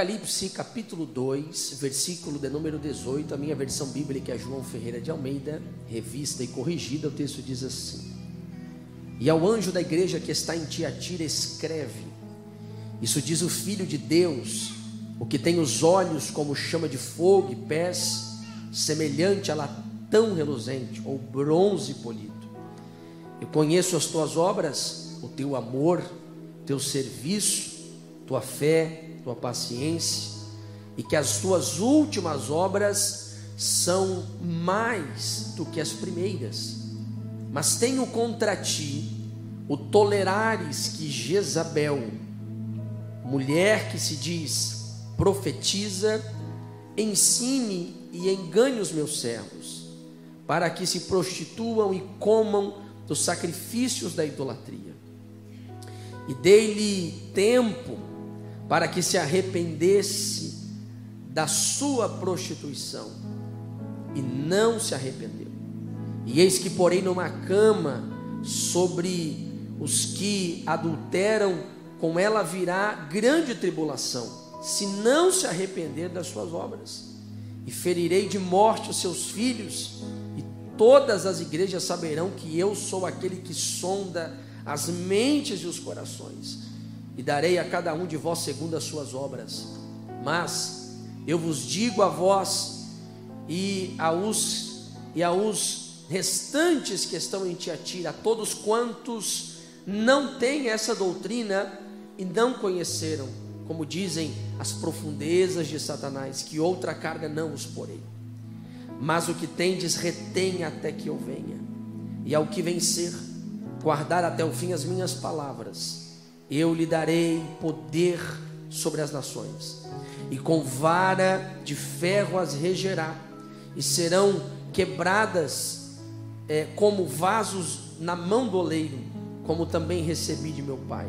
Apocalipse capítulo 2, versículo de número 18, a minha versão bíblica é João Ferreira de Almeida, revista e corrigida, o texto diz assim: E ao anjo da igreja que está em Tiatira escreve: Isso diz o Filho de Deus, o que tem os olhos como chama de fogo e pés semelhante a latão reluzente ou bronze polido. Eu conheço as tuas obras, o teu amor, teu serviço, tua fé, tua paciência, e que as tuas últimas obras são mais do que as primeiras. Mas tenho contra ti o tolerares que Jezabel, mulher que se diz profetiza, ensine e engane os meus servos, para que se prostituam e comam dos sacrifícios da idolatria. E dei-lhe tempo para que se arrependesse da sua prostituição, e não se arrependeu. E eis que porém numa cama sobre os que adulteram, com ela virá grande tribulação, se não se arrepender das suas obras. E ferirei de morte os seus filhos, e todas as igrejas saberão que eu sou aquele que sonda as mentes e os corações e darei a cada um de vós segundo as suas obras. Mas eu vos digo a vós e aos e aos restantes que estão em Tiatira, a todos quantos não têm essa doutrina e não conheceram, como dizem as profundezas de Satanás, que outra carga não os porei. Mas o que tendes retém até que eu venha. E ao que vencer, guardar até o fim as minhas palavras, eu lhe darei poder sobre as nações, e com vara de ferro as regerá, e serão quebradas é, como vasos na mão do oleiro, como também recebi de meu Pai.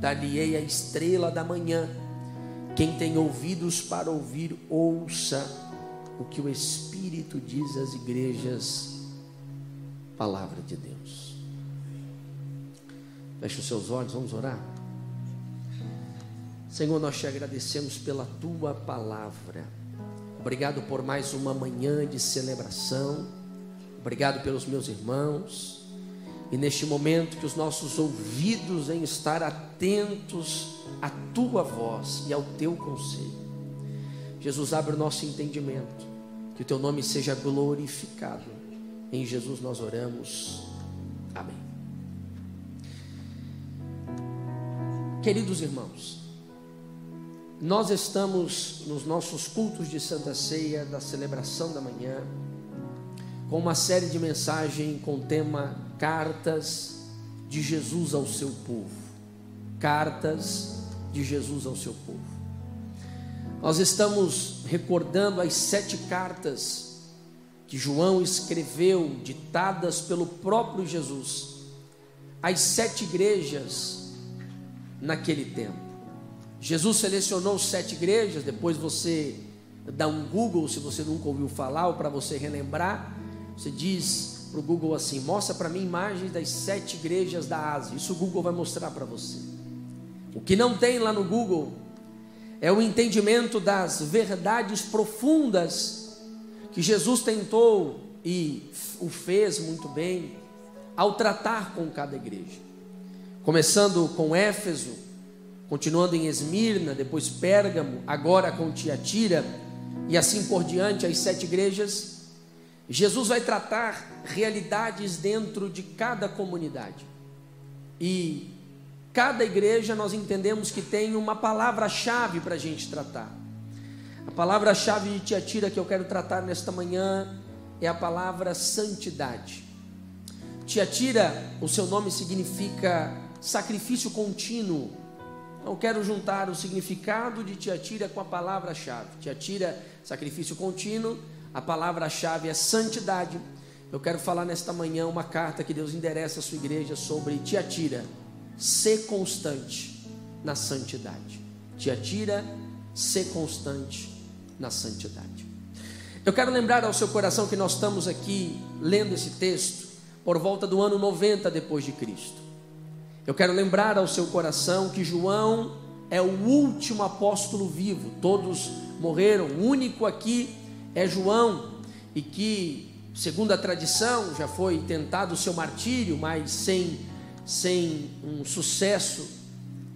Dar-lhe-ei a estrela da manhã. Quem tem ouvidos para ouvir, ouça o que o Espírito diz às igrejas. Palavra de Deus. Feche os seus olhos, vamos orar. Senhor, nós te agradecemos pela tua palavra. Obrigado por mais uma manhã de celebração. Obrigado pelos meus irmãos. E neste momento que os nossos ouvidos em estar atentos à tua voz e ao teu conselho. Jesus, abre o nosso entendimento. Que o teu nome seja glorificado. Em Jesus nós oramos. Amém. Queridos irmãos, nós estamos nos nossos cultos de Santa Ceia, da celebração da manhã, com uma série de mensagens com tema Cartas de Jesus ao seu povo. Cartas de Jesus ao seu povo. Nós estamos recordando as sete cartas que João escreveu, ditadas pelo próprio Jesus, às sete igrejas naquele tempo. Jesus selecionou sete igrejas, depois você dá um Google se você nunca ouviu falar ou para você relembrar. Você diz para o Google assim: mostra para mim imagens das sete igrejas da Ásia. Isso o Google vai mostrar para você. O que não tem lá no Google é o entendimento das verdades profundas que Jesus tentou e o fez muito bem ao tratar com cada igreja. Começando com Éfeso, continuando em Esmirna, depois Pérgamo, agora com Tiatira, e assim por diante, as sete igrejas, Jesus vai tratar realidades dentro de cada comunidade. E cada igreja nós entendemos que tem uma palavra-chave para a gente tratar. A palavra-chave de Tiatira que eu quero tratar nesta manhã é a palavra santidade. Tiatira, o seu nome significa sacrifício contínuo então quero juntar o significado de Tiatira com a palavra-chave. Tiatira, sacrifício contínuo, a palavra-chave é santidade. Eu quero falar nesta manhã uma carta que Deus endereça à sua igreja sobre Tiatira, ser constante na santidade. Tiatira, ser constante na santidade. Eu quero lembrar ao seu coração que nós estamos aqui lendo esse texto por volta do ano 90 depois de Cristo. Eu quero lembrar ao seu coração que João é o último apóstolo vivo. Todos morreram. O único aqui é João, e que, segundo a tradição, já foi tentado o seu martírio, mas sem, sem um sucesso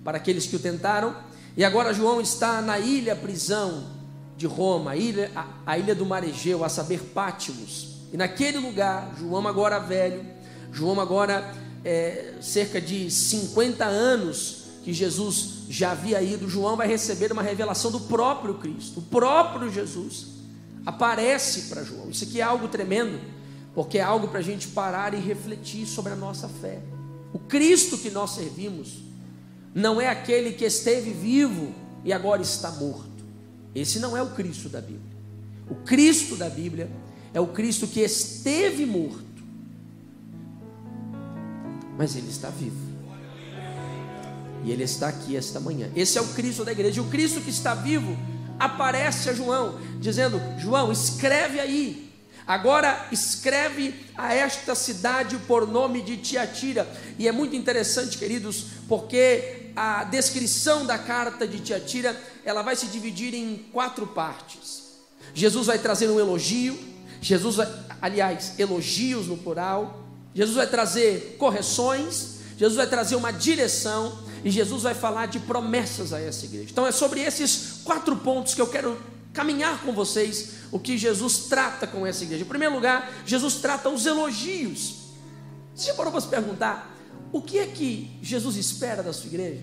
para aqueles que o tentaram. E agora João está na ilha prisão de Roma, a ilha, a, a ilha do Maregeu, a saber, Pátimos. E naquele lugar, João agora velho, João agora é, cerca de 50 anos que Jesus já havia ido, João vai receber uma revelação do próprio Cristo, o próprio Jesus aparece para João. Isso aqui é algo tremendo, porque é algo para a gente parar e refletir sobre a nossa fé. O Cristo que nós servimos não é aquele que esteve vivo e agora está morto. Esse não é o Cristo da Bíblia. O Cristo da Bíblia é o Cristo que esteve morto, mas ele está vivo. E ele está aqui esta manhã. Esse é o Cristo da igreja. E o Cristo que está vivo aparece a João, dizendo: João, escreve aí. Agora escreve a esta cidade por nome de Tiatira. E é muito interessante, queridos, porque a descrição da carta de Tiatira, ela vai se dividir em quatro partes. Jesus vai trazer um elogio, Jesus aliás, elogios no plural. Jesus vai trazer correções, Jesus vai trazer uma direção e Jesus vai falar de promessas a essa igreja. Então é sobre esses quatro pontos que eu quero caminhar com vocês o que Jesus trata com essa igreja. Em primeiro lugar, Jesus trata os elogios. Você já parou para se perguntar o que é que Jesus espera da sua igreja?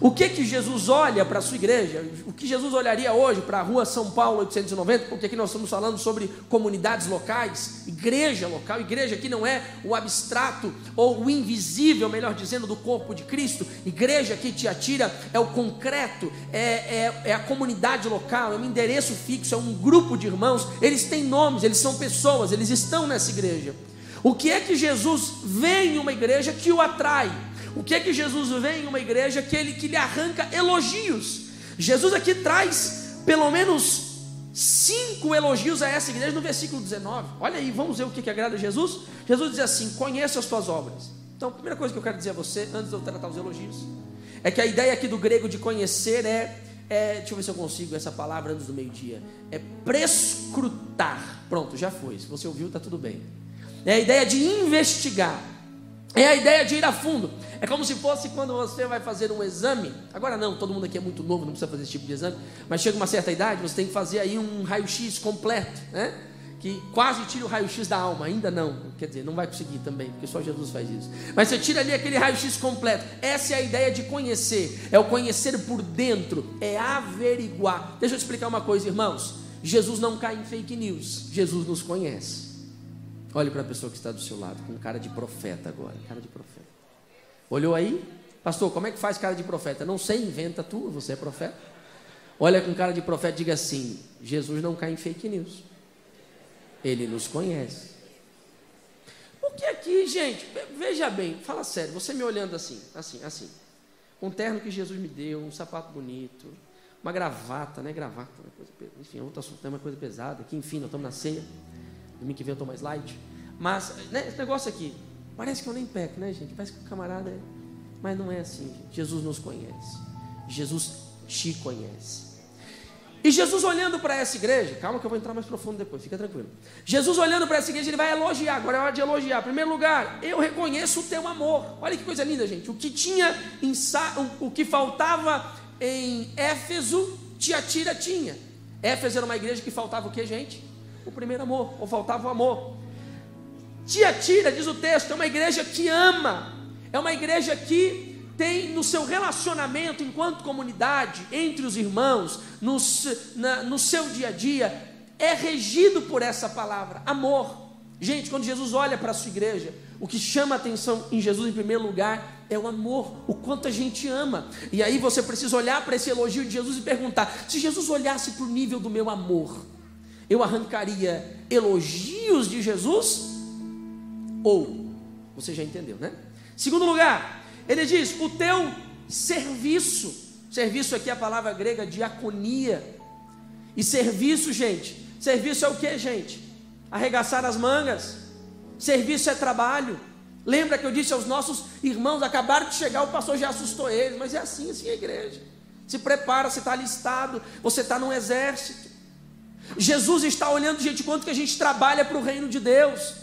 O que que Jesus olha para a sua igreja? O que Jesus olharia hoje para a rua São Paulo 890? Porque aqui nós estamos falando sobre comunidades locais, igreja local. Igreja aqui não é o abstrato ou o invisível, melhor dizendo, do corpo de Cristo. Igreja aqui te atira é o concreto, é, é, é a comunidade local, é um endereço fixo, é um grupo de irmãos. Eles têm nomes, eles são pessoas, eles estão nessa igreja. O que é que Jesus vê em uma igreja que o atrai? O que é que Jesus vê em uma igreja que ele que lhe arranca elogios? Jesus aqui traz pelo menos cinco elogios a essa igreja no versículo 19. Olha aí, vamos ver o que, que agrada a Jesus. Jesus diz assim: Conheça as tuas obras. Então, a primeira coisa que eu quero dizer a você, antes de eu tratar os elogios, é que a ideia aqui do grego de conhecer é, é deixa eu ver se eu consigo essa palavra antes do meio-dia, é prescrutar. Pronto, já foi. Se você ouviu, está tudo bem. É a ideia de investigar. É a ideia de ir a fundo. É como se fosse quando você vai fazer um exame. Agora não, todo mundo aqui é muito novo, não precisa fazer esse tipo de exame. Mas chega uma certa idade, você tem que fazer aí um raio-x completo, né? Que quase tira o raio-x da alma. Ainda não, quer dizer, não vai conseguir também, porque só Jesus faz isso. Mas você tira ali aquele raio-x completo. Essa é a ideia de conhecer. É o conhecer por dentro, é averiguar. Deixa eu explicar uma coisa, irmãos. Jesus não cai em fake news. Jesus nos conhece. Olhe para a pessoa que está do seu lado, com cara de profeta agora, cara de profeta. Olhou aí? Pastor, como é que faz cara de profeta? Não sei, inventa tu, você é profeta. Olha com cara de profeta e diga assim: Jesus não cai em fake news. Ele nos conhece. Porque aqui, gente, veja bem, fala sério, você me olhando assim, assim, assim. Um terno que Jesus me deu, um sapato bonito, uma gravata, né? Gravata, uma coisa, enfim, outro assunto, é uma coisa pesada, que enfim, nós estamos na ceia. Domingo que vem eu estou mais light. Mas, né, esse negócio aqui, parece que eu nem peco, né, gente? Parece que o camarada é. Mas não é assim, gente. Jesus nos conhece. Jesus te conhece. E Jesus olhando para essa igreja, calma que eu vou entrar mais profundo depois, fica tranquilo. Jesus olhando para essa igreja, ele vai elogiar. Agora é hora de elogiar. Em primeiro lugar, eu reconheço o teu amor. Olha que coisa linda, gente. O que tinha em o que faltava em Éfeso, Tiatira tinha. Éfeso era uma igreja que faltava o que, gente? O primeiro amor, ou faltava o amor. Tiatira, diz o texto, é uma igreja que ama, é uma igreja que tem no seu relacionamento enquanto comunidade, entre os irmãos, no, na, no seu dia a dia, é regido por essa palavra, amor. Gente, quando Jesus olha para a sua igreja, o que chama a atenção em Jesus em primeiro lugar é o amor, o quanto a gente ama. E aí você precisa olhar para esse elogio de Jesus e perguntar: se Jesus olhasse para o nível do meu amor, eu arrancaria elogios de Jesus? Ou, você já entendeu, né? Segundo lugar, ele diz: o teu serviço. Serviço aqui é a palavra grega diaconia. E serviço, gente, serviço é o que, gente? Arregaçar as mangas. Serviço é trabalho. Lembra que eu disse aos nossos irmãos, acabaram de chegar, o pastor já assustou eles, mas é assim, assim é a igreja. Se prepara, você está alistado, você está num exército. Jesus está olhando, gente, quanto que a gente trabalha para o reino de Deus.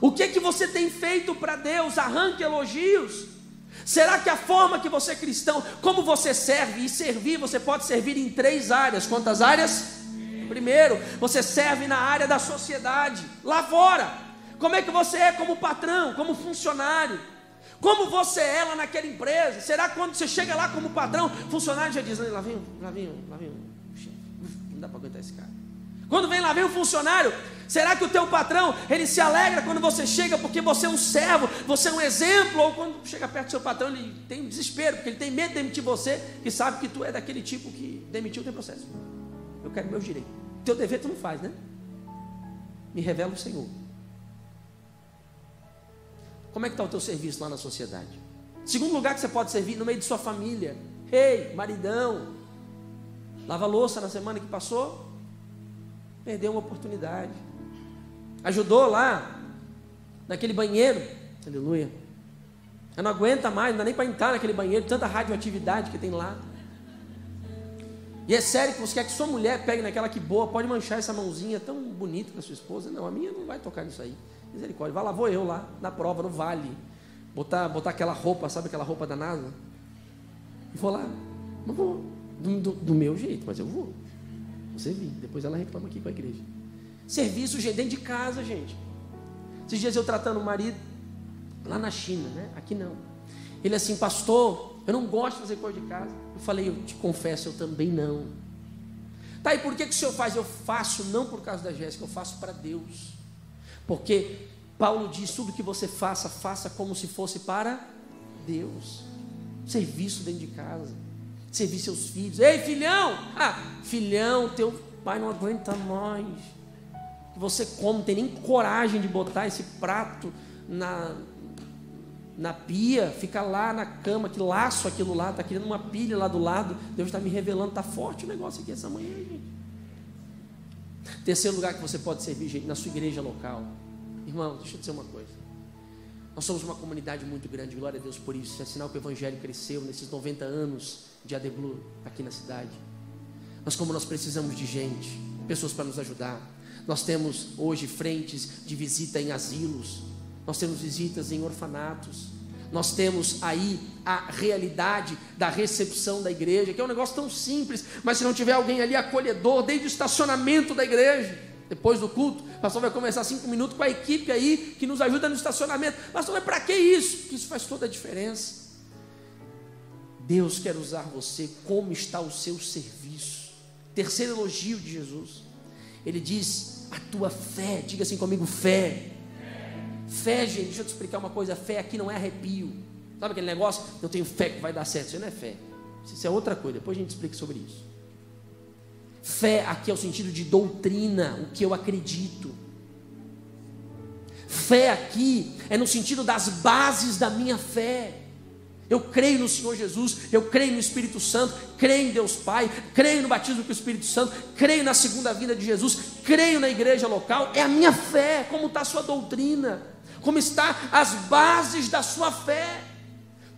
O que que você tem feito para Deus? Arranque elogios. Será que a forma que você é cristão, como você serve e servir, você pode servir em três áreas? Quantas áreas? Primeiro, você serve na área da sociedade, lá fora. Como é que você é como patrão, como funcionário? Como você é lá naquela empresa? Será que quando você chega lá como patrão, funcionário já diz, lá vem, lá vem, lá vem, não dá para aguentar esse cara. Quando vem lá vem o funcionário, será que o teu patrão, ele se alegra quando você chega porque você é um servo, você é um exemplo, ou quando chega perto do seu patrão, ele tem um desespero, porque ele tem medo de demitir você, que sabe que tu é daquele tipo que demitiu tem processo. Eu quero meus direitos. Teu dever tu não faz, né? Me revela o Senhor. Como é que está o teu serviço lá na sociedade? Segundo lugar que você pode servir no meio de sua família. Ei, maridão, lava louça na semana que passou, Perdeu uma oportunidade. Ajudou lá, naquele banheiro. Aleluia. Eu não aguenta mais, não dá nem para entrar naquele banheiro, tanta radioatividade que tem lá. E é sério que você quer que sua mulher pegue naquela que boa, pode manchar essa mãozinha tão bonita da sua esposa? Não, a minha não vai tocar nisso aí. Misericórdia. Vai lá, vou eu lá, na prova, no vale. Botar, botar aquela roupa, sabe aquela roupa da NASA? Vou lá. Não vou. Do, do, do meu jeito, mas eu vou. Você servir. Depois ela reclama aqui com a igreja. Serviço, dentro de casa, gente. Esses dias eu tratando o marido lá na China, né? Aqui não. Ele assim, pastor, eu não gosto de fazer coisa de casa. Eu falei, eu te confesso, eu também não. Tá, e por que, que o senhor faz? Eu faço não por causa da Jéssica, eu faço para Deus. Porque Paulo diz: tudo que você faça, faça como se fosse para Deus. Serviço dentro de casa servir seus filhos. Ei, filhão! Ah, filhão, teu pai não aguenta mais. Você come, não tem nem coragem de botar esse prato na, na pia, fica lá na cama, que laço aquilo lá, está querendo uma pilha lá do lado. Deus está me revelando, está forte o negócio aqui essa manhã, gente. Terceiro lugar que você pode servir, gente, na sua igreja local. Irmão, deixa eu dizer uma coisa. Nós somos uma comunidade muito grande, glória a Deus por isso. É sinal que o Evangelho cresceu nesses 90 anos de Adeblu aqui na cidade. Mas como nós precisamos de gente, pessoas para nos ajudar. Nós temos hoje frentes de visita em asilos, nós temos visitas em orfanatos, nós temos aí a realidade da recepção da igreja, que é um negócio tão simples, mas se não tiver alguém ali acolhedor, desde o estacionamento da igreja, depois do culto, o pastor vai conversar cinco minutos com a equipe aí que nos ajuda no estacionamento. Pastor, mas para que isso? Porque isso faz toda a diferença. Deus quer usar você, como está o seu serviço. Terceiro elogio de Jesus. Ele diz: a tua fé, diga assim comigo, fé. Fé, gente, deixa eu te explicar uma coisa: fé aqui não é arrepio. Sabe aquele negócio? Eu tenho fé que vai dar certo. Isso não é fé. Isso é outra coisa. Depois a gente explica sobre isso. Fé aqui é o sentido de doutrina, o que eu acredito. Fé aqui é no sentido das bases da minha fé. Eu creio no Senhor Jesus, eu creio no Espírito Santo, creio em Deus Pai, creio no batismo com o Espírito Santo, creio na segunda vinda de Jesus, creio na igreja local. É a minha fé, como está a sua doutrina, como está as bases da sua fé.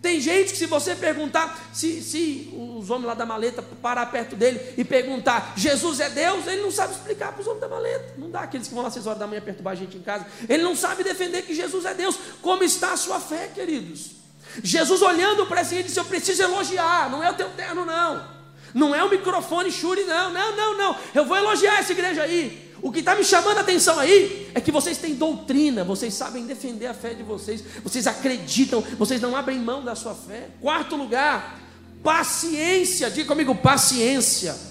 Tem gente que, se você perguntar, se, se os homens lá da maleta parar perto dele e perguntar, Jesus é Deus, ele não sabe explicar para os homens da maleta. Não dá aqueles que vão lá às seis horas da manhã perturbar a gente em casa. Ele não sabe defender que Jesus é Deus. Como está a sua fé, queridos? Jesus olhando para si, disse: Eu preciso elogiar, não é o teu terno, não. Não é o microfone Shuri, não. Não, não, não. Eu vou elogiar essa igreja aí. O que está me chamando a atenção aí é que vocês têm doutrina, vocês sabem defender a fé de vocês, vocês acreditam, vocês não abrem mão da sua fé. Quarto lugar, paciência. Diga comigo, paciência.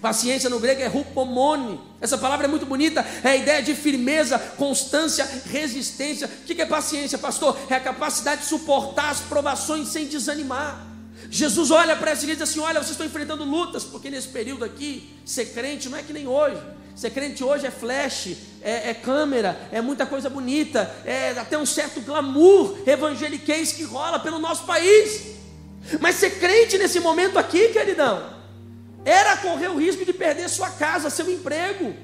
Paciência no grego é rupomone. Essa palavra é muito bonita. É a ideia de firmeza, constância, resistência. O que é paciência, pastor? É a capacidade de suportar as provações sem desanimar. Jesus olha para essa igreja e diz assim: Olha, vocês estão enfrentando lutas, porque nesse período aqui, ser crente não é que nem hoje. Ser crente hoje é flash, é, é câmera, é muita coisa bonita, é até um certo glamour evangeliquez que rola pelo nosso país. Mas ser crente nesse momento aqui, queridão, era correr o risco de perder sua casa, seu emprego.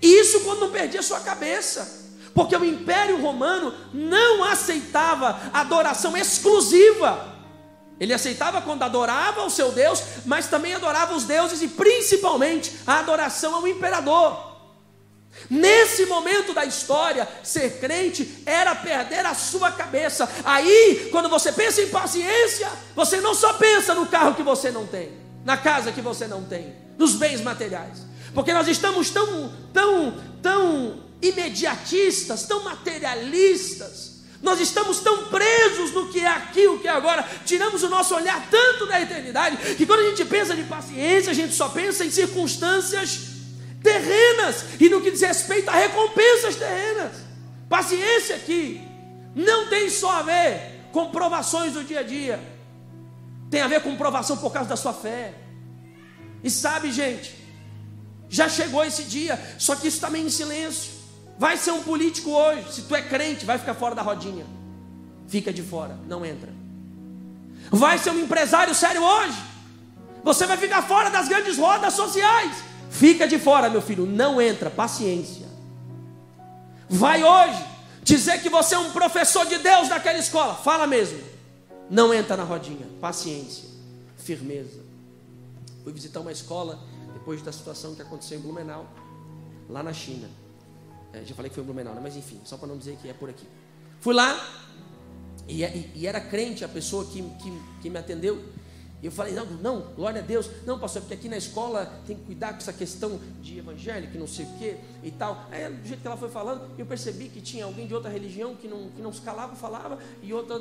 Isso quando não perdia sua cabeça. Porque o Império Romano não aceitava adoração exclusiva. Ele aceitava quando adorava o seu Deus, mas também adorava os deuses e principalmente a adoração ao imperador. Nesse momento da história, ser crente era perder a sua cabeça. Aí, quando você pensa em paciência, você não só pensa no carro que você não tem, na casa que você não tem, nos bens materiais. Porque nós estamos tão, tão, tão imediatistas, tão materialistas. Nós estamos tão presos no que é aqui, o que é agora, tiramos o nosso olhar tanto da eternidade, que quando a gente pensa de paciência, a gente só pensa em circunstâncias terrenas e no que diz respeito a recompensas terrenas. Paciência aqui não tem só a ver com provações do dia a dia, tem a ver com provação por causa da sua fé. E sabe, gente, já chegou esse dia, só que isso também em silêncio. Vai ser um político hoje, se tu é crente, vai ficar fora da rodinha. Fica de fora, não entra. Vai ser um empresário sério hoje. Você vai ficar fora das grandes rodas sociais. Fica de fora, meu filho, não entra, paciência. Vai hoje dizer que você é um professor de Deus daquela escola, fala mesmo. Não entra na rodinha, paciência, firmeza. Fui visitar uma escola depois da situação que aconteceu em Blumenau, lá na China. É, já falei que foi em Blumenau, né? mas enfim, só para não dizer que é por aqui. Fui lá e, e, e era crente a pessoa que, que, que me atendeu. E eu falei, não, não, glória a Deus. Não, pastor, porque aqui na escola tem que cuidar com essa questão de evangélico, não sei o quê e tal. Aí, do jeito que ela foi falando, eu percebi que tinha alguém de outra religião que não, que não se calava, falava, e outra,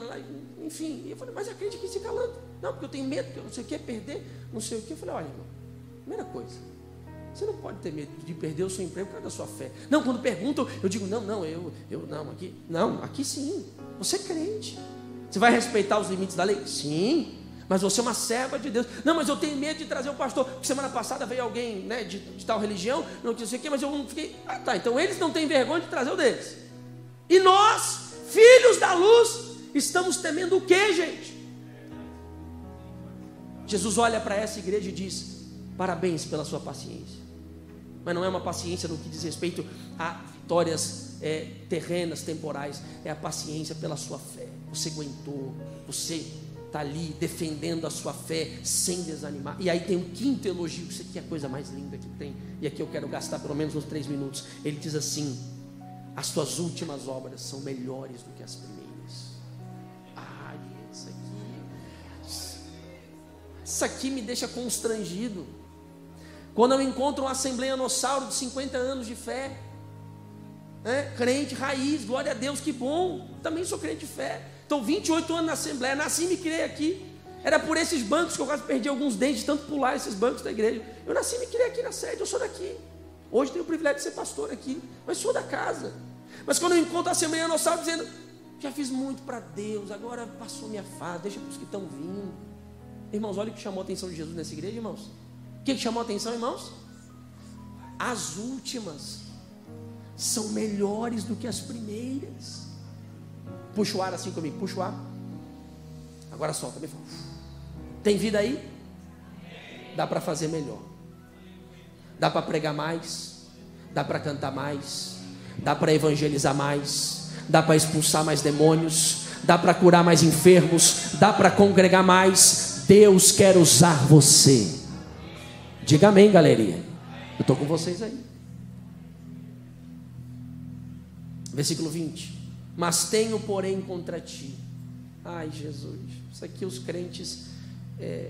enfim. E eu falei, mas a crente aqui se calando. Não, porque eu tenho medo, que eu não sei o que, perder, não sei o que. Eu falei, olha, irmão, Primeira coisa, você não pode ter medo de perder o seu emprego por causa da sua fé. Não, quando perguntam, eu digo, não, não, eu, eu não, aqui. Não, aqui sim. Você é crente. Você vai respeitar os limites da lei? Sim. Mas você é uma serva de Deus. Não, mas eu tenho medo de trazer o pastor. Porque semana passada veio alguém né, de, de tal religião, não sei o quê, mas eu não fiquei. Ah, tá. Então eles não têm vergonha de trazer o deles. E nós, filhos da luz, estamos temendo o que, gente? Jesus olha para essa igreja e diz: Parabéns pela sua paciência. Mas não é uma paciência no que diz respeito a vitórias é, terrenas, temporais. É a paciência pela sua fé. Você aguentou, você está ali defendendo a sua fé sem desanimar. E aí tem um quinto elogio, isso aqui é a coisa mais linda que tem. E aqui eu quero gastar pelo menos uns três minutos. Ele diz assim: as suas últimas obras são melhores do que as primeiras. Ai, isso aqui. Isso aqui me deixa constrangido. Quando eu encontro uma Assembleia Nossauro de 50 anos de fé, né? crente, raiz, glória a Deus, que bom, também sou crente de fé. Estou 28 anos na Assembleia, nasci e me criei aqui. Era por esses bancos que eu quase perdi alguns dentes, de tanto pular esses bancos da igreja. Eu nasci e me criei aqui na sede, eu sou daqui. Hoje tenho o privilégio de ser pastor aqui, mas sou da casa. Mas quando eu encontro a Assembleia Nossauro dizendo, já fiz muito para Deus, agora passou minha fase, deixa para os que estão vindo. Irmãos, olha o que chamou a atenção de Jesus nessa igreja, irmãos que, que chamou a atenção, irmãos? As últimas são melhores do que as primeiras. Puxa o ar assim comigo, puxa o ar. Agora solta, bem Tem vida aí? Dá para fazer melhor. Dá para pregar mais. Dá para cantar mais. Dá para evangelizar mais. Dá para expulsar mais demônios. Dá para curar mais enfermos. Dá para congregar mais. Deus quer usar você. Diga amém, galerinha. Eu estou com vocês aí. Versículo 20. Mas tenho, porém, contra ti. Ai, Jesus. Isso aqui os crentes é,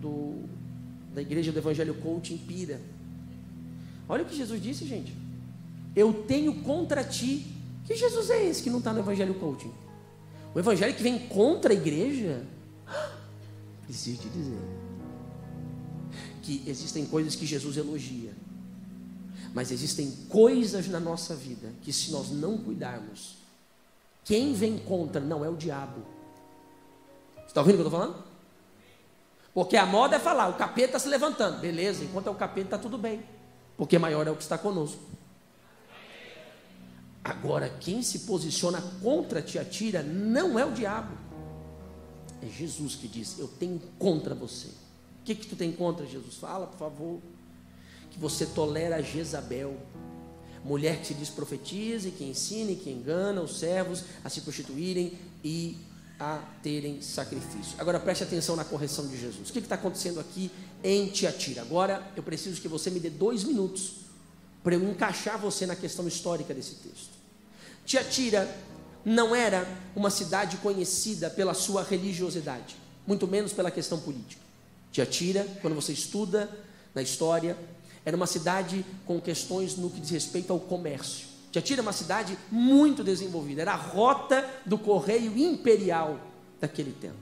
do, da igreja do Evangelho Coaching pira. Olha o que Jesus disse, gente. Eu tenho contra ti. Que Jesus é esse que não está no Evangelho Coaching? O Evangelho que vem contra a igreja? Preciso te dizer que existem coisas que Jesus elogia, mas existem coisas na nossa vida que, se nós não cuidarmos, quem vem contra não é o diabo. Você está ouvindo o que eu estou falando? Porque a moda é falar, o capeta está se levantando. Beleza, enquanto é o capeta está tudo bem. Porque maior é o que está conosco. Agora, quem se posiciona contra te atira não é o diabo. É Jesus que diz: Eu tenho contra você. O que, que tu tem contra Jesus? Fala, por favor. Que você tolera Jezabel, mulher que se diz profetiza e que ensina e que engana os servos a se prostituírem e a terem sacrifício. Agora preste atenção na correção de Jesus. O que está acontecendo aqui em Tiatira? Agora eu preciso que você me dê dois minutos para eu encaixar você na questão histórica desse texto. Tiatira não era uma cidade conhecida pela sua religiosidade, muito menos pela questão política. Tiatira, quando você estuda na história, era uma cidade com questões no que diz respeito ao comércio. Tiatira é uma cidade muito desenvolvida, era a rota do correio imperial daquele tempo.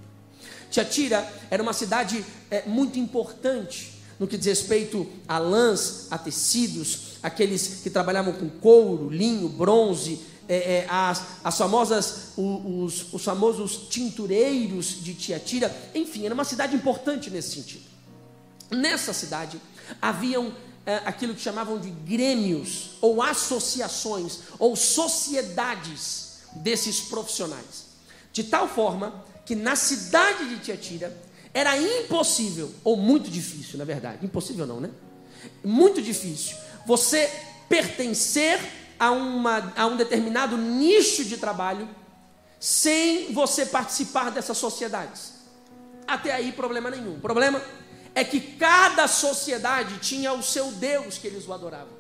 Tiatira era uma cidade é, muito importante no que diz respeito a lãs, a tecidos, aqueles que trabalhavam com couro, linho, bronze, é, é, as, as famosas, os, os famosos tintureiros de Tiatira, enfim, era uma cidade importante nesse sentido. Nessa cidade haviam aquilo que chamavam de grêmios, ou associações, ou sociedades desses profissionais. De tal forma que na cidade de Tiatira era impossível, ou muito difícil, na verdade, impossível não, né? Muito difícil, você pertencer a, uma, a um determinado nicho de trabalho sem você participar dessas sociedades. Até aí, problema nenhum. Problema é que cada sociedade tinha o seu Deus que eles o adoravam.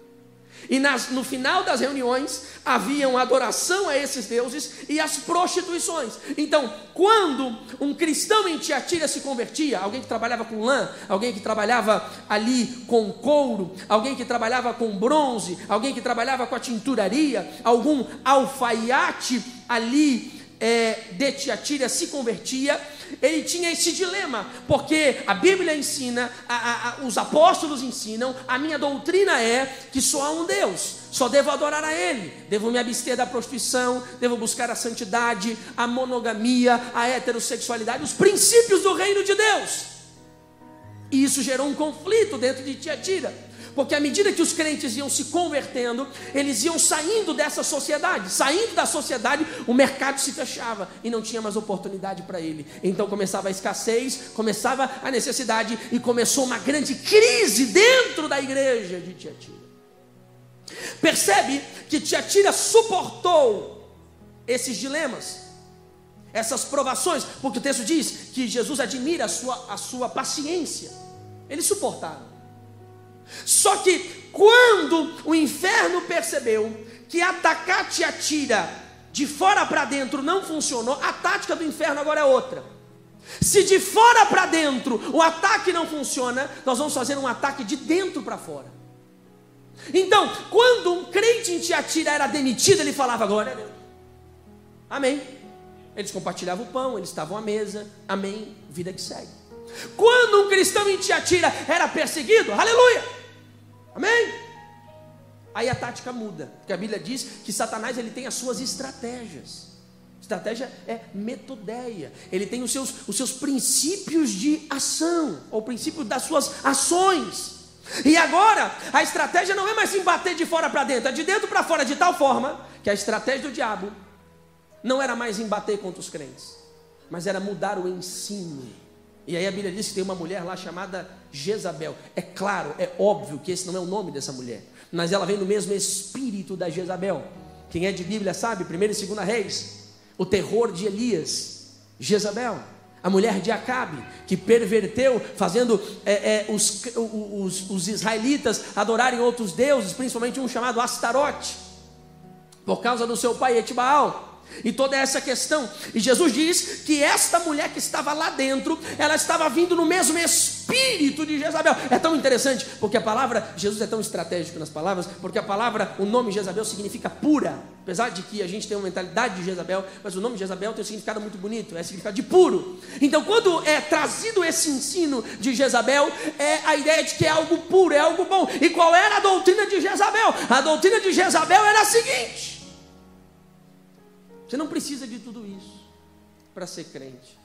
E nas, no final das reuniões haviam adoração a esses deuses e as prostituições. Então, quando um cristão em Tiatira se convertia, alguém que trabalhava com lã, alguém que trabalhava ali com couro, alguém que trabalhava com bronze, alguém que trabalhava com a tinturaria, algum alfaiate ali é, de Tiatira se convertia, ele tinha esse dilema, porque a Bíblia ensina, a, a, os apóstolos ensinam, a minha doutrina é que só há um Deus, só devo adorar a Ele, devo me abster da prostituição, devo buscar a santidade, a monogamia, a heterossexualidade, os princípios do reino de Deus. E isso gerou um conflito dentro de Tiatira. Porque à medida que os crentes iam se convertendo, eles iam saindo dessa sociedade. Saindo da sociedade, o mercado se fechava e não tinha mais oportunidade para ele. Então começava a escassez, começava a necessidade e começou uma grande crise dentro da igreja de Tiatira. Percebe que Tiatira suportou esses dilemas, essas provações, porque o texto diz que Jesus admira a sua, a sua paciência. Eles suportaram. Só que quando o inferno percebeu que atacar te atira de fora para dentro não funcionou, a tática do inferno agora é outra. Se de fora para dentro o ataque não funciona, nós vamos fazer um ataque de dentro para fora. Então, quando um crente em Tiatira era demitido, ele falava glória a Deus. Amém. Eles compartilhavam o pão, eles estavam à mesa. Amém. Vida que segue. Quando um cristão em Tiatira era perseguido, aleluia. Amém? Aí a tática muda, porque a Bíblia diz que Satanás ele tem as suas estratégias. Estratégia é metodeia. Ele tem os seus, os seus princípios de ação, ou princípio das suas ações. E agora, a estratégia não é mais se bater de fora para dentro, é de dentro para fora, de tal forma que a estratégia do diabo não era mais em bater contra os crentes, mas era mudar o ensino e aí a Bíblia diz que tem uma mulher lá chamada Jezabel. É claro, é óbvio que esse não é o nome dessa mulher, mas ela vem no mesmo espírito da Jezabel. Quem é de Bíblia sabe, 1 e 2 Reis, o terror de Elias, Jezabel, a mulher de Acabe, que perverteu, fazendo é, é, os, os, os israelitas adorarem outros deuses, principalmente um chamado Astarote, por causa do seu pai Etibaal e toda essa questão. E Jesus diz que esta mulher que estava lá dentro, ela estava vindo no mesmo espírito de Jezabel. É tão interessante, porque a palavra, Jesus é tão estratégico nas palavras, porque a palavra, o nome Jezabel significa pura. Apesar de que a gente tem uma mentalidade de Jezabel, mas o nome Jezabel tem um significado muito bonito, é significado de puro. Então, quando é trazido esse ensino de Jezabel, é a ideia de que é algo puro, é algo bom. E qual era a doutrina de Jezabel? A doutrina de Jezabel era a seguinte: você não precisa de tudo isso para ser crente.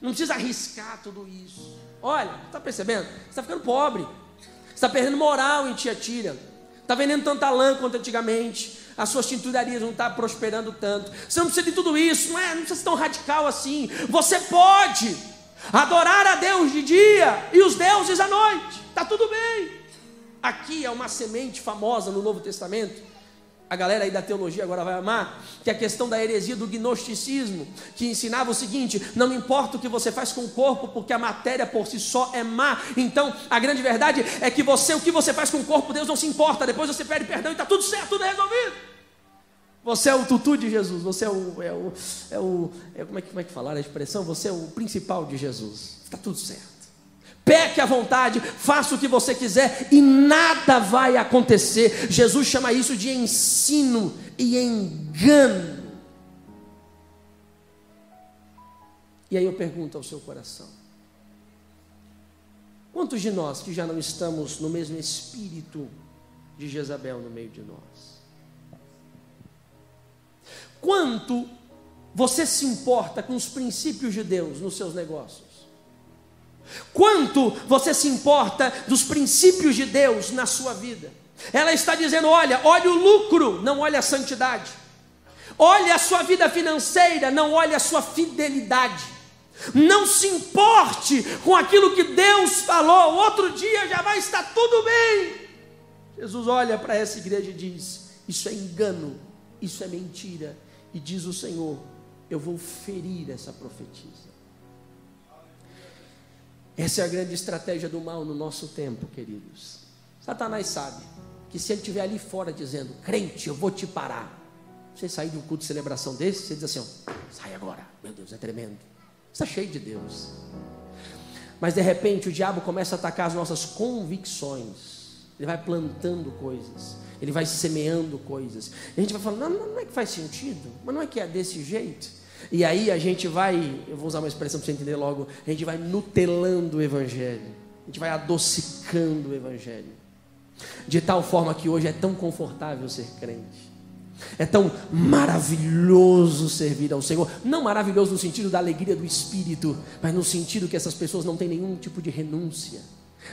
Não precisa arriscar tudo isso. Olha, está percebendo? Você está ficando pobre. Você está perdendo moral em Tiatira. Está vendendo tanta lã quanto antigamente. As suas tinturarias não estão tá prosperando tanto. Você não precisa de tudo isso. Não, é, não precisa ser tão radical assim. Você pode adorar a Deus de dia e os deuses à noite. Está tudo bem. Aqui é uma semente famosa no Novo Testamento a galera aí da teologia agora vai amar, que é a questão da heresia do gnosticismo, que ensinava o seguinte: não importa o que você faz com o corpo, porque a matéria por si só é má. Então, a grande verdade é que você, o que você faz com o corpo, Deus não se importa. Depois você pede perdão e está tudo certo, tudo resolvido. Você é o tutu de Jesus, você é o, é o, é o é, como, é que, como é que falar a expressão? Você é o principal de Jesus. Está tudo certo peque à vontade, faça o que você quiser e nada vai acontecer. Jesus chama isso de ensino e engano. E aí eu pergunto ao seu coração: quantos de nós que já não estamos no mesmo espírito de Jezabel no meio de nós? Quanto você se importa com os princípios de Deus nos seus negócios? Quanto você se importa dos princípios de Deus na sua vida? Ela está dizendo: olha, olha o lucro, não olha a santidade. Olhe a sua vida financeira, não olhe a sua fidelidade. Não se importe com aquilo que Deus falou, outro dia já vai estar tudo bem. Jesus olha para essa igreja e diz: Isso é engano, isso é mentira. E diz o Senhor: Eu vou ferir essa profetisa. Essa é a grande estratégia do mal no nosso tempo, queridos. Satanás sabe que se ele estiver ali fora dizendo, crente, eu vou te parar. Você sair de um culto de celebração desse, você diz assim, ó, sai agora, meu Deus, é tremendo. Está cheio de Deus. Mas de repente o diabo começa a atacar as nossas convicções. Ele vai plantando coisas, ele vai semeando coisas. E a gente vai falando, não, não é que faz sentido, mas não é que é desse jeito. E aí a gente vai, eu vou usar uma expressão para você entender logo, a gente vai nutelando o Evangelho, a gente vai adocicando o Evangelho, de tal forma que hoje é tão confortável ser crente, é tão maravilhoso servir ao Senhor, não maravilhoso no sentido da alegria do Espírito, mas no sentido que essas pessoas não têm nenhum tipo de renúncia,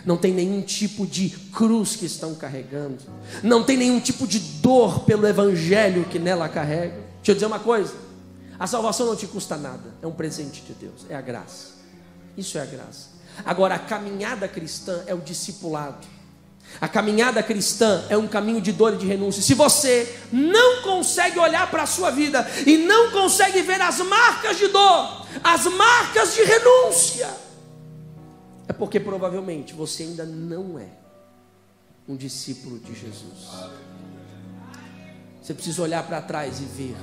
não tem nenhum tipo de cruz que estão carregando, não tem nenhum tipo de dor pelo Evangelho que nela carrega. Deixa eu dizer uma coisa. A salvação não te custa nada, é um presente de Deus, é a graça. Isso é a graça. Agora, a caminhada cristã é o discipulado. A caminhada cristã é um caminho de dor e de renúncia. Se você não consegue olhar para a sua vida e não consegue ver as marcas de dor, as marcas de renúncia, é porque provavelmente você ainda não é um discípulo de Jesus. Você precisa olhar para trás e ver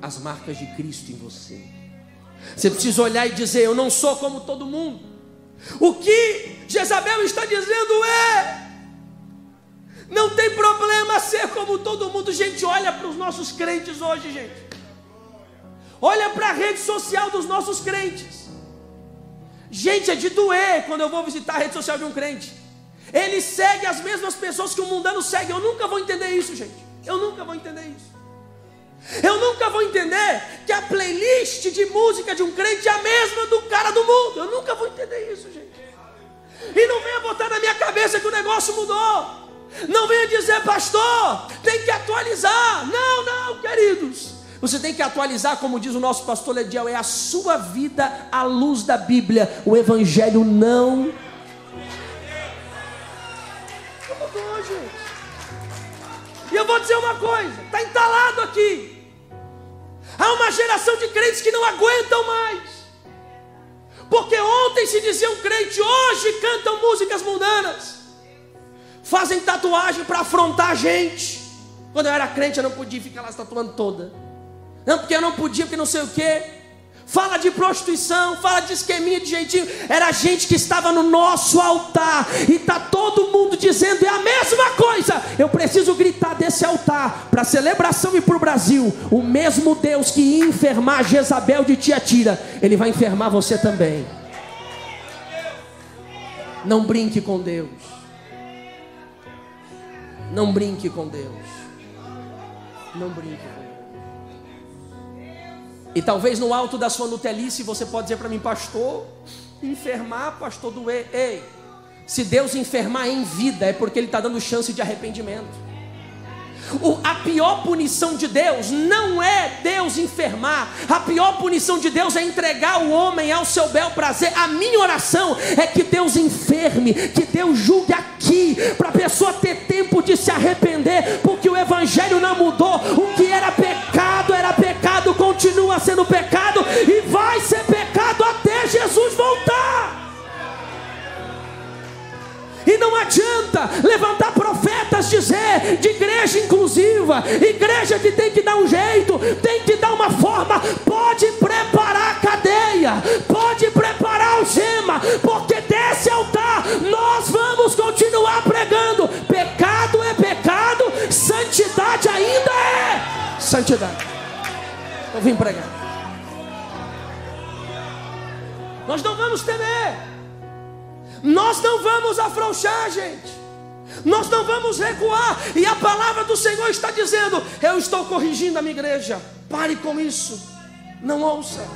as marcas de Cristo em você. Você precisa olhar e dizer: Eu não sou como todo mundo. O que Jezabel está dizendo é: Não tem problema ser como todo mundo. Gente, olha para os nossos crentes hoje, gente. Olha para a rede social dos nossos crentes. Gente, é de doer quando eu vou visitar a rede social de um crente. Ele segue as mesmas pessoas que o mundano segue. Eu nunca vou entender isso, gente. Eu nunca vou entender isso. Eu nunca vou entender que a playlist de música de um crente é a mesma do cara do mundo. Eu nunca vou entender isso, gente. E não venha botar na minha cabeça que o negócio mudou. Não venha dizer, pastor, tem que atualizar. Não, não, queridos. Você tem que atualizar, como diz o nosso pastor Lediel, é a sua vida à luz da Bíblia. O Evangelho não. Mudou, gente. E eu vou dizer uma coisa: está entalado aqui. Há uma geração de crentes que não aguentam mais. Porque ontem se diziam crente, hoje cantam músicas mundanas. Fazem tatuagem para afrontar a gente. Quando eu era crente, eu não podia ficar lá tatuando toda. Não, porque eu não podia, porque não sei o quê fala de prostituição, fala de esqueminha de jeitinho. Era gente que estava no nosso altar e tá todo mundo dizendo é a mesma coisa. Eu preciso gritar desse altar para celebração e para o Brasil. O mesmo Deus que ia enfermar Jezabel de Tiatira, ele vai enfermar você também. Não brinque com Deus. Não brinque com Deus. Não brinque com Deus. E talvez no alto da sua nutelice você pode dizer para mim, pastor, enfermar, pastor, doer. Ei, se Deus enfermar em vida, é porque Ele está dando chance de arrependimento. O, a pior punição de Deus não é Deus enfermar, a pior punição de Deus é entregar o homem ao seu bel prazer. A minha oração é que Deus enferme, que Deus julgue aqui, para a pessoa ter tempo de se arrepender, porque o Evangelho não mudou. O que era pecado, continua sendo pecado e vai ser pecado até Jesus voltar. E não adianta levantar profetas dizer de igreja inclusiva, igreja que tem que dar um jeito, tem que dar uma forma, pode preparar a cadeia, pode preparar o gema, porque desse altar nós vamos continuar pregando. Pecado é pecado, santidade ainda é santidade. Eu vim pregar. Nós não vamos temer. Nós não vamos afrouxar, gente. Nós não vamos recuar. E a palavra do Senhor está dizendo: Eu estou corrigindo a minha igreja. Pare com isso. Não ouça.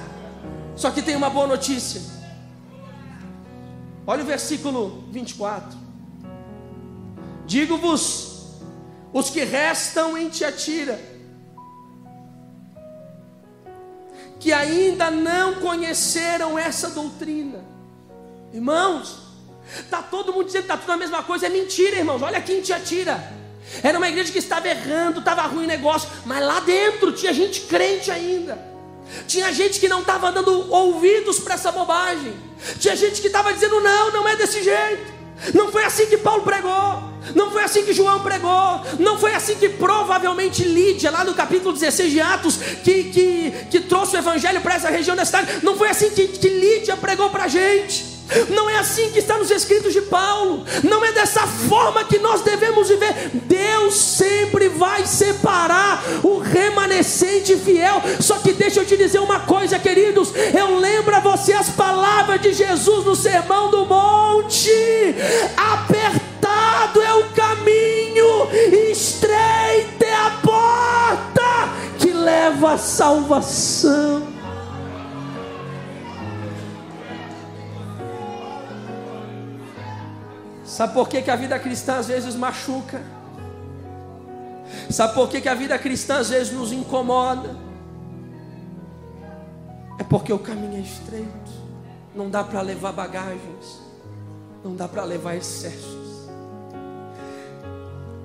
Só que tem uma boa notícia. Olha o versículo 24. Digo-vos: os que restam em Tiatira, que ainda não conheceram essa doutrina. Irmãos, Está todo mundo dizendo que está tudo a mesma coisa. É mentira, irmãos. Olha aqui em Tiatira. Era uma igreja que estava errando, estava ruim o negócio. Mas lá dentro tinha gente crente ainda. Tinha gente que não estava dando ouvidos para essa bobagem. Tinha gente que estava dizendo: não, não é desse jeito. Não foi assim que Paulo pregou. Não foi assim que João pregou. Não foi assim que provavelmente Lídia, lá no capítulo 16 de Atos, que, que, que trouxe o evangelho para essa região da cidade. Não foi assim que, que Lídia pregou para a gente. Não é assim que está nos escritos de Paulo. Não é dessa forma que nós devemos viver. Deus sempre vai separar o remanescente fiel. Só que deixa eu te dizer uma coisa, queridos. Eu lembro a você as palavras de Jesus no Sermão do Monte. É o caminho, estreita é a porta que leva à salvação. Sabe por que, que a vida cristã às vezes machuca? Sabe por que, que a vida cristã às vezes nos incomoda? É porque o caminho é estreito, não dá para levar bagagens, não dá para levar excessos.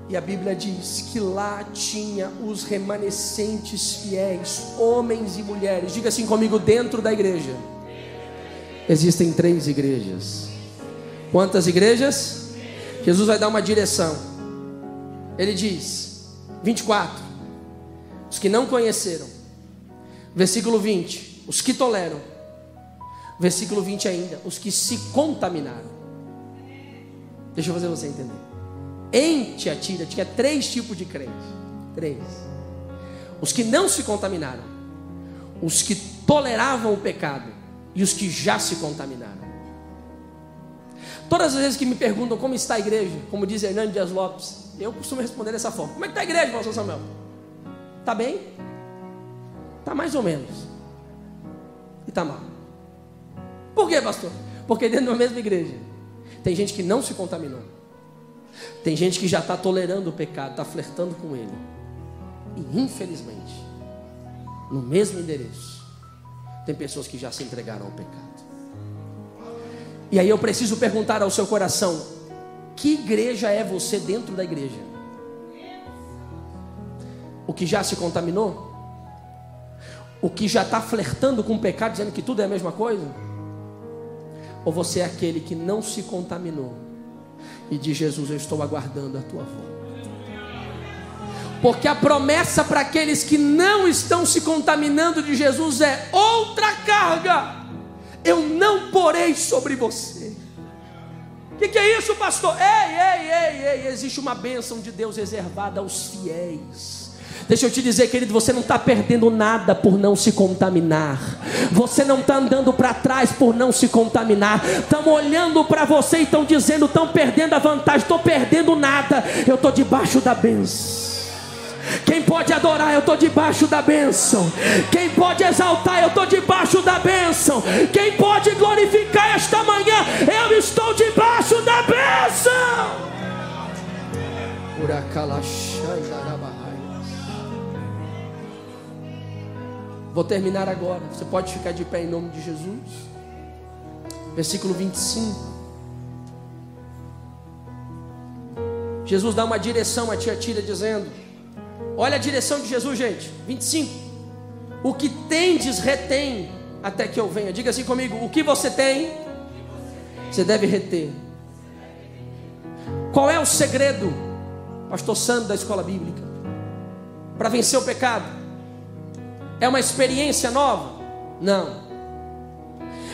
E a Bíblia diz que lá tinha os remanescentes fiéis, homens e mulheres. Diga assim comigo: dentro da igreja existem três igrejas. Quantas igrejas? Jesus vai dar uma direção. Ele diz, 24: Os que não conheceram. Versículo 20: Os que toleram. Versículo 20 ainda: Os que se contaminaram. Deixa eu fazer você entender. Em Tiatira tinha três tipos de crentes. Três. Os que não se contaminaram. Os que toleravam o pecado. E os que já se contaminaram. Todas as vezes que me perguntam como está a igreja, como diz Hernando Dias Lopes, eu costumo responder dessa forma: Como é que está a igreja, pastor Samuel? Está bem? Está mais ou menos. E está mal. Por quê, pastor? Porque dentro da mesma igreja tem gente que não se contaminou. Tem gente que já está tolerando o pecado, está flertando com ele. E infelizmente, no mesmo endereço, tem pessoas que já se entregaram ao pecado. E aí eu preciso perguntar ao seu coração: que igreja é você dentro da igreja? O que já se contaminou? O que já está flertando com o pecado, dizendo que tudo é a mesma coisa? Ou você é aquele que não se contaminou e diz: Jesus, eu estou aguardando a tua volta? Porque a promessa para aqueles que não estão se contaminando de Jesus é outra carga eu não porei sobre você. O que, que, é isso, pastor? Ei, ei, ei, ei, existe uma bênção de Deus reservada aos fiéis. Deixa eu te dizer, querido, você não está perdendo nada por não se contaminar. Você não está andando para trás por não se contaminar. Estão olhando para você e estão dizendo, estão perdendo a vantagem. Estou perdendo nada. Eu estou debaixo da bênção. Quem pode adorar, eu estou debaixo da bênção. Quem pode exaltar, eu estou debaixo da bênção. Quem pode glorificar esta manhã, eu estou debaixo da bênção. Vou terminar agora. Você pode ficar de pé em nome de Jesus. Versículo 25. Jesus dá uma direção a tia Tira dizendo: Olha a direção de Jesus, gente. 25. O que tendes, retém até que eu venha. Diga assim comigo: o que você tem, você deve reter. Qual é o segredo, Pastor Sandro da escola bíblica, para vencer o pecado? É uma experiência nova? Não.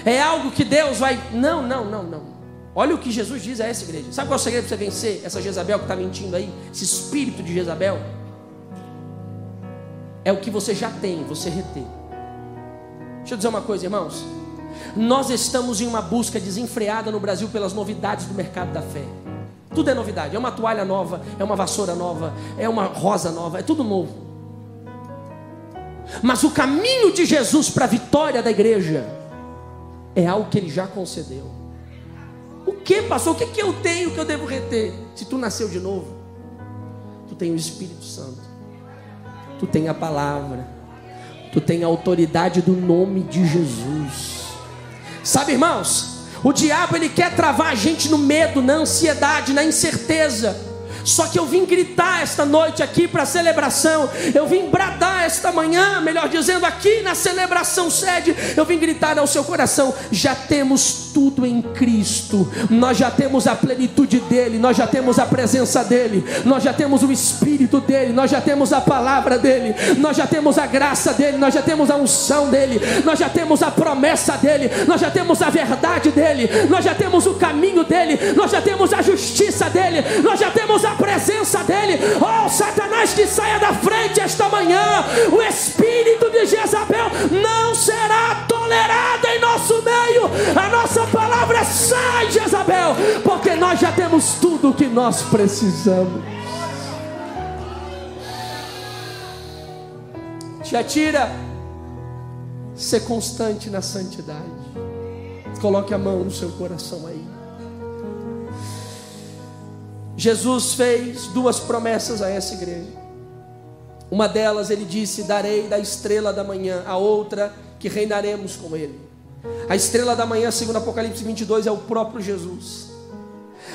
É algo que Deus vai. Não, não, não, não. Olha o que Jesus diz a essa igreja. Sabe qual é o segredo para você vencer essa Jezabel que está mentindo aí? Esse espírito de Jezabel? É o que você já tem, você reter. Deixa eu dizer uma coisa, irmãos. Nós estamos em uma busca desenfreada no Brasil pelas novidades do mercado da fé. Tudo é novidade. É uma toalha nova, é uma vassoura nova, é uma rosa nova, é tudo novo. Mas o caminho de Jesus para a vitória da igreja é algo que ele já concedeu. O que, pastor? O que, que eu tenho que eu devo reter? Se tu nasceu de novo, tu tem o Espírito Santo, tu tem a palavra, tu tem a autoridade do nome de Jesus. Sabe, irmãos, o diabo ele quer travar a gente no medo, na ansiedade, na incerteza. Só que eu vim gritar esta noite aqui para a celebração. Eu vim bradar esta manhã, melhor dizendo, aqui na celebração sede. Eu vim gritar ao seu coração: já temos tudo em Cristo. Nós já temos a plenitude dele, nós já temos a presença dele, nós já temos o espírito dele, nós já temos a palavra dele, nós já temos a graça dele, nós já temos a unção dele, nós já temos a promessa dele, nós já temos a verdade dele, nós já temos o caminho dele, nós já temos a justiça dele, nós já temos a presença dele. Oh, Satanás, que saia da frente esta manhã. O espírito de Jezabel não será tolerado em nosso meio. A nossa palavra sai, Jezabel, porque nós já temos tudo o que nós precisamos. Te atira, ser constante na santidade. Coloque a mão no seu coração aí. Jesus fez duas promessas a essa igreja. Uma delas ele disse: Darei da estrela da manhã, a outra que reinaremos com ele. A estrela da manhã, segundo Apocalipse 22, é o próprio Jesus.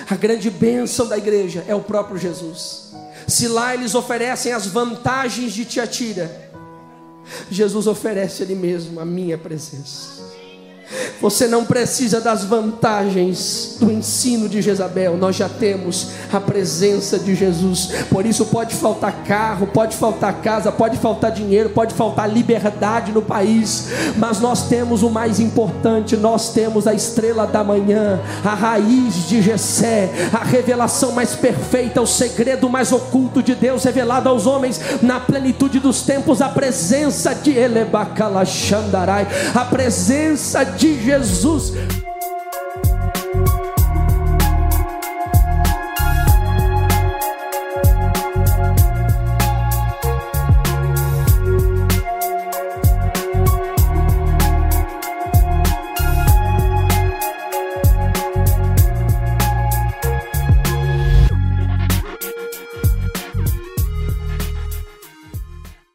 A grande bênção da igreja é o próprio Jesus. Se lá eles oferecem as vantagens de Tiatira, Jesus oferece Ele mesmo a minha presença. Você não precisa das vantagens do ensino de Jezabel, nós já temos a presença de Jesus. Por isso pode faltar carro, pode faltar casa, pode faltar dinheiro, pode faltar liberdade no país, mas nós temos o mais importante, nós temos a estrela da manhã, a raiz de Jessé, a revelação mais perfeita, o segredo mais oculto de Deus revelado aos homens na plenitude dos tempos, a presença de Elebacalachandarai, a presença de Jesus.